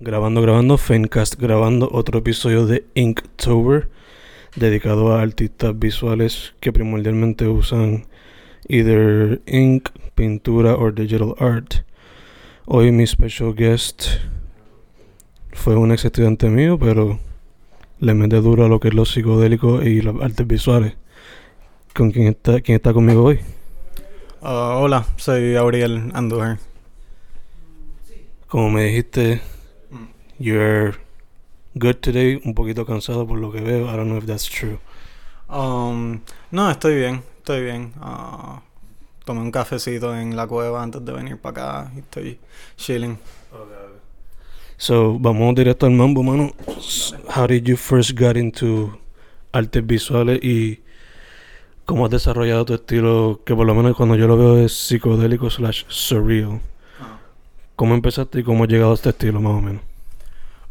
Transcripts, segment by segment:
Grabando, grabando, Fencast, grabando otro episodio de Inktober, dedicado a artistas visuales que primordialmente usan either ink, pintura o digital art. Hoy mi special guest fue un ex estudiante mío, pero le mete duro a lo que es lo psicodélico y las artes visuales. ¿Con quién está, quién está conmigo hoy? Uh, hola, soy Auriel Andújar. Como me dijiste, you're good today, un poquito cansado por lo que veo. I don't know if that's true. Um, no, estoy bien, estoy bien. Uh, tomé un cafecito en la cueva antes de venir para acá y estoy chilling. So, vamos directo al mambo, mano. How did you first get into artes visuales y cómo has desarrollado tu estilo, que por lo menos cuando yo lo veo es psicodélico slash surreal? ¿Cómo empezaste y cómo has llegado a este estilo, más o menos?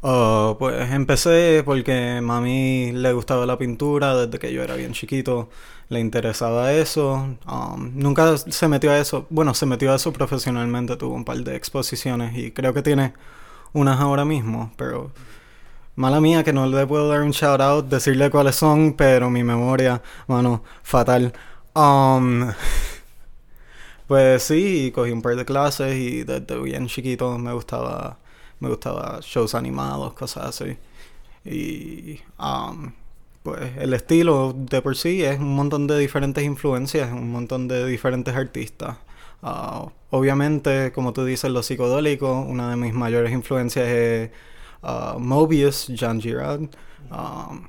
Uh, pues empecé porque mami le gustaba la pintura desde que yo era bien chiquito, le interesaba eso, um, nunca se metió a eso, bueno, se metió a eso profesionalmente, tuvo un par de exposiciones y creo que tiene unas ahora mismo, pero mala mía que no le puedo dar un shout out, decirle cuáles son, pero mi memoria, mano, fatal. Um, pues sí, cogí un par de clases y desde bien chiquito me gustaba me gustaba shows animados, cosas así. Y um, pues el estilo de por sí es un montón de diferentes influencias, un montón de diferentes artistas. Uh, obviamente, como tú dices, lo psicodélico, una de mis mayores influencias es uh, Mobius, Jean Girard. Um,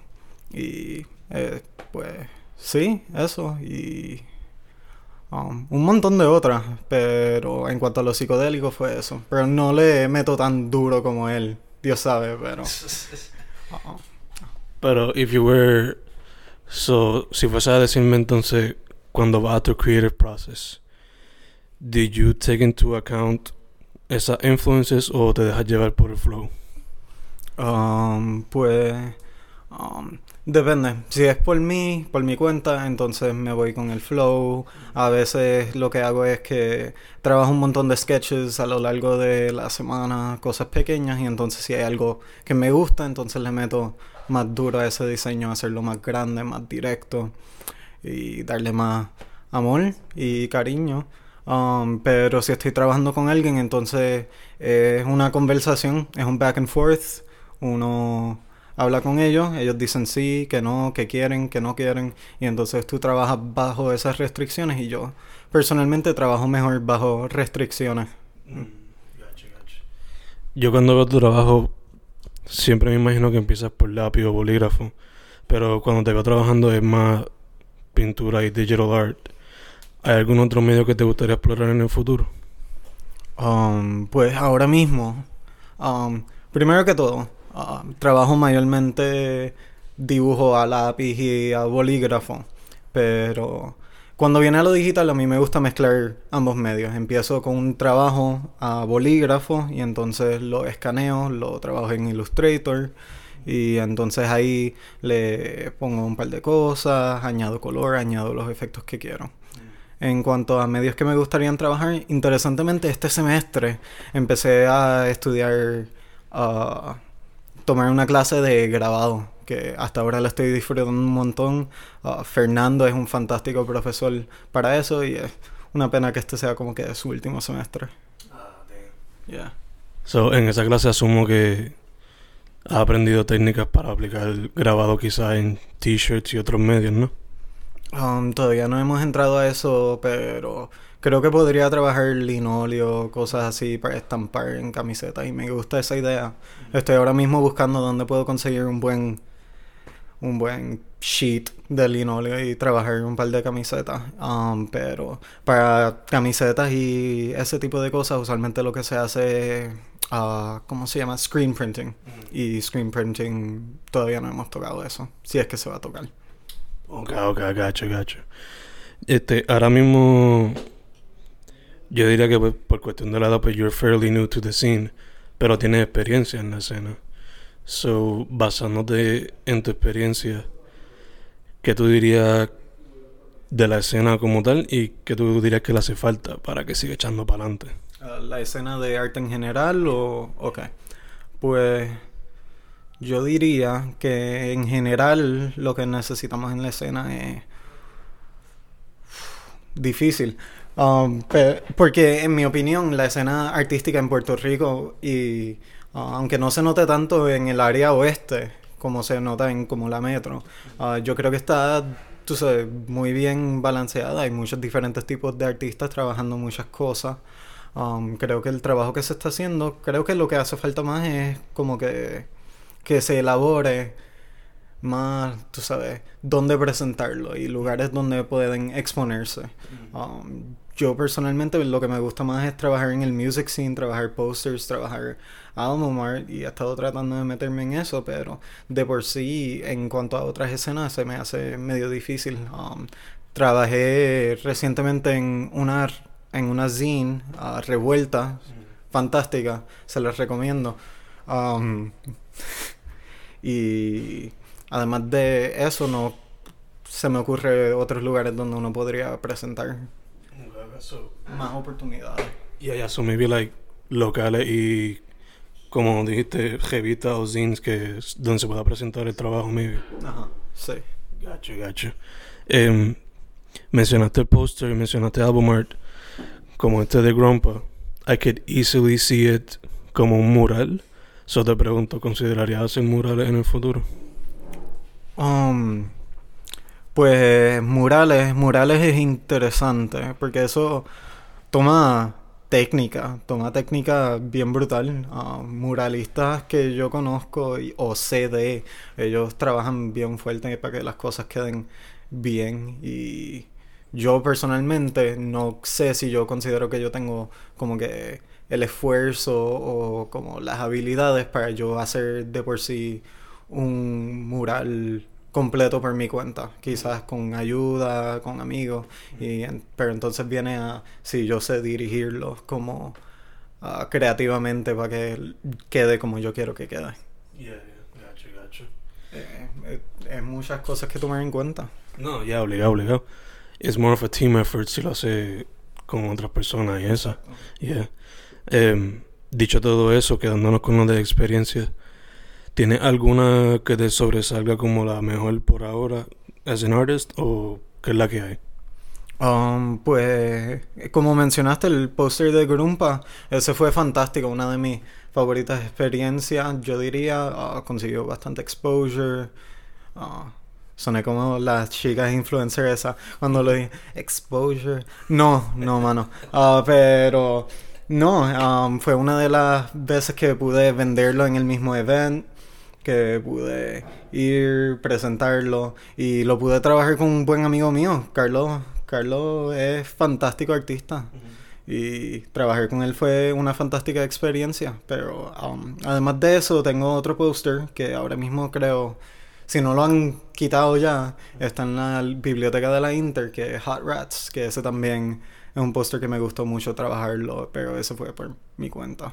y eh, pues sí, eso. Y Um, un montón de otras, pero en cuanto a lo psicodélico fue eso. Pero no le meto tan duro como él, Dios sabe, pero... Uh-uh. Pero if you were... So, si fuese a decirme entonces, cuando vas a tu creative process, did you take into account esas influences o te dejas llevar por el flow? Um, pues... Um, Depende. Si es por mí, por mi cuenta, entonces me voy con el flow. A veces lo que hago es que trabajo un montón de sketches a lo largo de la semana, cosas pequeñas, y entonces si hay algo que me gusta, entonces le meto más duro a ese diseño, hacerlo más grande, más directo y darle más amor y cariño. Um, pero si estoy trabajando con alguien, entonces es una conversación, es un back and forth. Uno habla con ellos, ellos dicen sí, que no, que quieren, que no quieren, y entonces tú trabajas bajo esas restricciones y yo personalmente trabajo mejor bajo restricciones. Mm. Yo cuando veo tu trabajo siempre me imagino que empiezas por lápiz o bolígrafo, pero cuando te veo trabajando es más pintura y digital art. ¿Hay algún otro medio que te gustaría explorar en el futuro? Um, pues ahora mismo, um, primero que todo, Ah, trabajo mayormente dibujo a lápiz y a bolígrafo, pero cuando viene a lo digital a mí me gusta mezclar ambos medios. Empiezo con un trabajo a bolígrafo y entonces lo escaneo, lo trabajo en Illustrator y entonces ahí le pongo un par de cosas, añado color, añado los efectos que quiero. En cuanto a medios que me gustarían trabajar, interesantemente este semestre empecé a estudiar uh, tomar una clase de grabado, que hasta ahora la estoy disfrutando un montón. Ah, Fernando es un fantástico profesor para eso y es una pena que este sea como que su último semestre. Ah, yeah. So, en esa clase asumo que has aprendido técnicas para aplicar el grabado quizá en t-shirts y otros medios, ¿no? Um, todavía no hemos entrado a eso, pero Creo que podría trabajar linoleo, cosas así para estampar en camisetas y me gusta esa idea. Estoy ahora mismo buscando dónde puedo conseguir un buen un buen sheet de linoleo y trabajar un par de camisetas. Um, pero para camisetas y ese tipo de cosas, usualmente lo que se hace es ah, ¿cómo se llama? Screen printing. Y screen printing todavía no hemos tocado eso, si es que se va a tocar. Ok, ok, gacho, gacho. Este, ahora mismo, yo diría que pues, por cuestión de la edad, pues you're fairly new to the scene, pero tienes experiencia en la escena. So, basándote en tu experiencia, ¿qué tú dirías de la escena como tal y qué tú dirías que le hace falta para que siga echando para adelante? Ah, ¿La escena de arte en general o...? Ok. Pues yo diría que en general lo que necesitamos en la escena es difícil. Um, porque en mi opinión la escena artística en Puerto Rico y ah, aunque no se note tanto en el área oeste como se nota en como la metro, ah, yo creo que está tú sabes, muy bien balanceada. Hay muchos diferentes tipos de artistas trabajando muchas cosas. Um, creo que el trabajo que se está haciendo, creo que lo que hace falta más es como que, que se elabore más, tú sabes, dónde presentarlo y lugares donde pueden exponerse. Um, yo personalmente lo que me gusta más es trabajar en el music scene, trabajar posters, trabajar album art y he estado tratando de meterme en eso, pero de por sí en cuanto a otras escenas se me hace medio difícil. Um, trabajé recientemente en una en zine uh, revuelta, fantástica, se las recomiendo. Um, y además de eso no se me ocurre otros lugares donde uno podría presentar más oportunidades. Y allá son maybe like locales y como dijiste, revistas o zines que es donde se pueda presentar el trabajo maybe. Ajá, sí. Gacho, gacho. Em, mencionaste el poster, mencionaste album art, como este de Grumpa. I could easily see it como un mural. So te pregunto, ¿considerarías hacer murales en el futuro? Um, pues murales, murales es interesante porque eso toma técnica, toma técnica bien brutal. Uh, muralistas que yo conozco o sé de, ellos trabajan bien fuerte para que las cosas queden bien y yo personalmente no sé si yo considero que yo tengo como que el esfuerzo o como las habilidades para yo hacer de por sí un mural completo por mi cuenta, quizás con ayuda, con amigos, y en- pero entonces viene a si yo sé dirigirlos como ah, creativamente para que quede como yo quiero que quede. gacho, gacho. Eh, eh, es muchas cosas que tomar en cuenta. No, ya, obligado, obligado. Es more of a team effort si lo hace con otras personas y eso. Yeah. Em, dicho todo eso, quedándonos con lo de experiencia, ¿tienes alguna que te sobresalga como la mejor por ahora as an artist o qué es la que hay? Um, pues, como mencionaste, el póster de Grumpa, ese fue fantástico, una de mis favoritas experiencias, yo diría, ah, consiguió bastante exposure. ah, soné como las chicas influencers esas cuando lo dije, exposure. No, no, mano. Ah, pero, no, um, fue una de las veces que pude venderlo en el mismo event que pude ir, presentarlo y lo pude trabajar con un buen amigo mío, Carlos. Carlos es fantástico artista y trabajar con él fue una fantástica experiencia. Pero um, además de eso, tengo otro póster que ahora mismo creo, si no lo han quitado ya, está en la biblioteca de la Inter, que es Hot Rats, que ese también es un póster que me gustó mucho trabajarlo, pero eso fue por mi cuenta.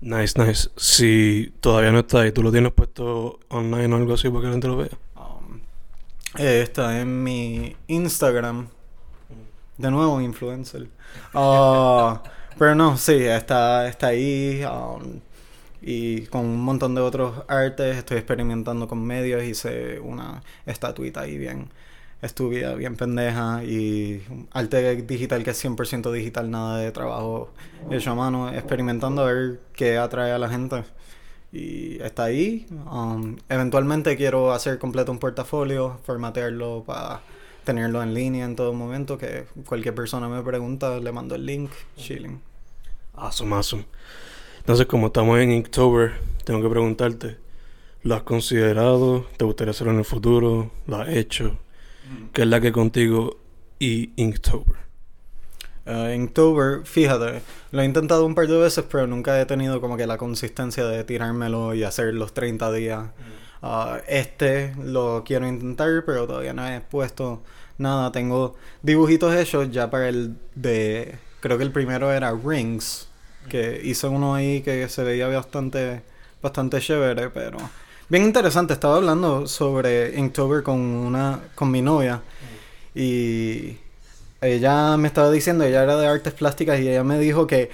Nice, nice. Si todavía no está ahí, ¿tú lo tienes puesto online o algo así para que la gente lo vea? Um, eh, está en mi Instagram. De nuevo, influencer. Ah, pero no, sí, está, está ahí. um, y con un montón de otros artes. Estoy experimentando con medios. Hice una estatuita ahí bien estúpida, bien pendeja. Y arte digital que es 100% digital, nada de trabajo hecho a mano. Experimentando a ver qué atrae a la gente. Y está ahí. Um, eventualmente quiero hacer completo un portafolio, formatearlo para tenerlo en línea en todo momento. Que cualquier persona me pregunta, le mando el link. Chilling. Awesome, awesome. Entonces, como estamos en Inktober, tengo que preguntarte, ¿lo has considerado? ¿Te gustaría hacerlo en el futuro? ¿Lo has hecho? ¿Qué es la que contigo y Inktober? Uh, Inktober, fíjate, lo he intentado un par de veces, pero nunca he tenido como que la consistencia de tirármelo y hacer los 30 días. Uh, este lo quiero intentar, pero todavía no he puesto nada. Tengo dibujitos hechos ya para el de. Creo que el primero era Rings, que hice uno ahí que se veía bastante, bastante chévere, pero. Bien interesante, estaba hablando sobre Inktober con una con mi novia y ella me estaba diciendo, ella era de artes plásticas y ella me dijo que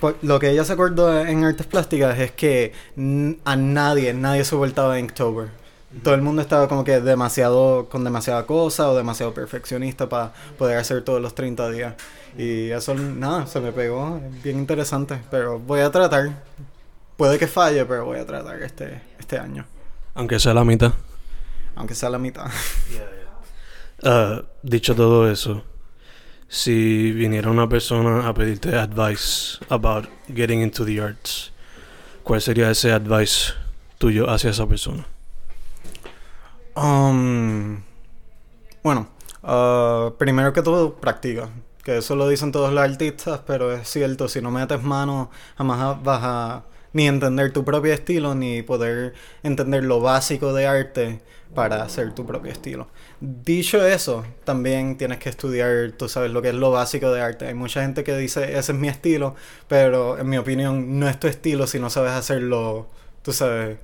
pues, lo que ella se acordó en artes plásticas es que a nadie, nadie soportaba Inktober. Todo el mundo estaba como que demasiado, con demasiada cosa o demasiado perfeccionista para poder hacer todos los 30 días. Y eso, nada, se me pegó, bien interesante. Pero voy a tratar. Puede que falle, pero voy a tratar este, este año. Aunque sea la mitad. Aunque sea la mitad. Uh, dicho todo eso, si viniera una persona a pedirte advice about getting into the arts, ¿cuál sería ese advice tuyo hacia esa persona? Um, bueno, uh, primero que todo, practica. Que eso lo dicen todos los artistas, pero es cierto, si no metes mano, jamás vas a ni entender tu propio estilo, ni poder entender lo básico de arte para hacer tu propio estilo. Dicho eso, también tienes que estudiar, tú sabes, lo que es lo básico de arte. Hay mucha gente que dice, ese es mi estilo, pero en mi opinión no es tu estilo si no sabes hacerlo, tú sabes,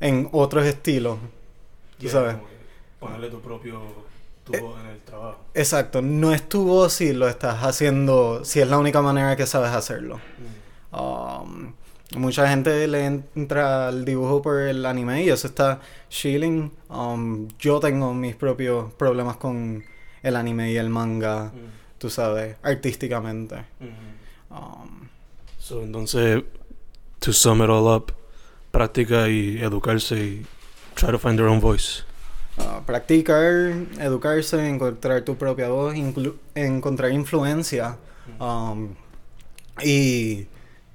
en otros estilos. Tú sabes. Ponerle tu propio tu voz en el trabajo. Exacto, no es tu voz si lo estás haciendo, si es la única manera que sabes hacerlo. Um, Mucha gente le entra al dibujo por el anime y eso está chilling. Um, yo tengo mis propios problemas con el anime y el manga, mm. tú sabes, artísticamente. Mm-hmm. Um, so, entonces, to sum it all up, práctica y educarse y try to find your own voice. Uh, practicar, educarse, encontrar tu propia voz, encontrar influencia mm. um, y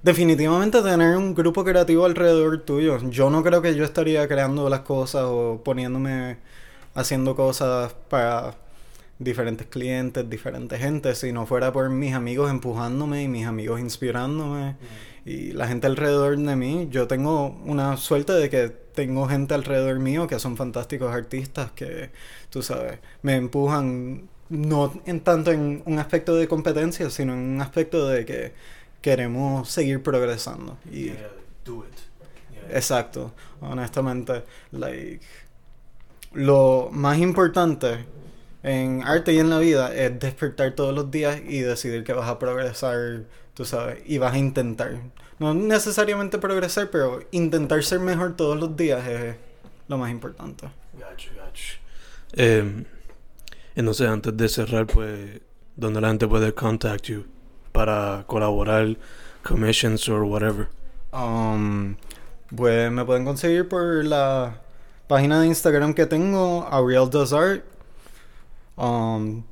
Definitivamente tener un grupo creativo alrededor tuyo. Yo no creo que yo estaría creando las cosas o poniéndome haciendo cosas para diferentes clientes, diferentes gente, si no fuera por mis amigos empujándome y mis amigos inspirándome y la gente alrededor de mí. Yo tengo una suerte de que tengo gente alrededor mío que son fantásticos artistas que, tú sabes, me empujan no en tanto en un aspecto de competencia, sino en un aspecto de que queremos seguir progresando. Y, Exacto. Honestamente, like, lo más importante en arte y en la vida es despertar todos los días y decidir que vas a progresar, tú sabes, y vas a intentar. No necesariamente progresar, pero intentar ser mejor todos los días es lo más importante. Gotcha, gotcha. Eh, entonces, antes de cerrar, pues, ¿dónde la gente puede contact you? Para colaborar, commissions or whatever? Um, pues me pueden conseguir por la página de Instagram que tengo, Ariel Does Art. Um,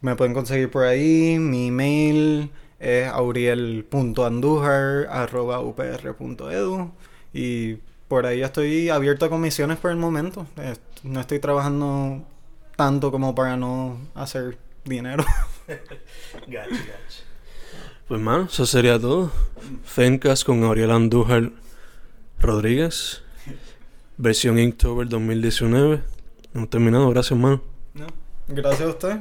me pueden conseguir por ahí. Mi email es auriel.andujar.upr.edu. Y por ahí estoy abierto a comisiones por el momento. No estoy trabajando tanto como para no hacer dinero. gotcha, gotcha. Pues, mano, eso sería todo. Fencas con Auriel Andújar Rodríguez. Versión Inktober 2019. Hemos terminado. Gracias, mano. No, gracias a usted.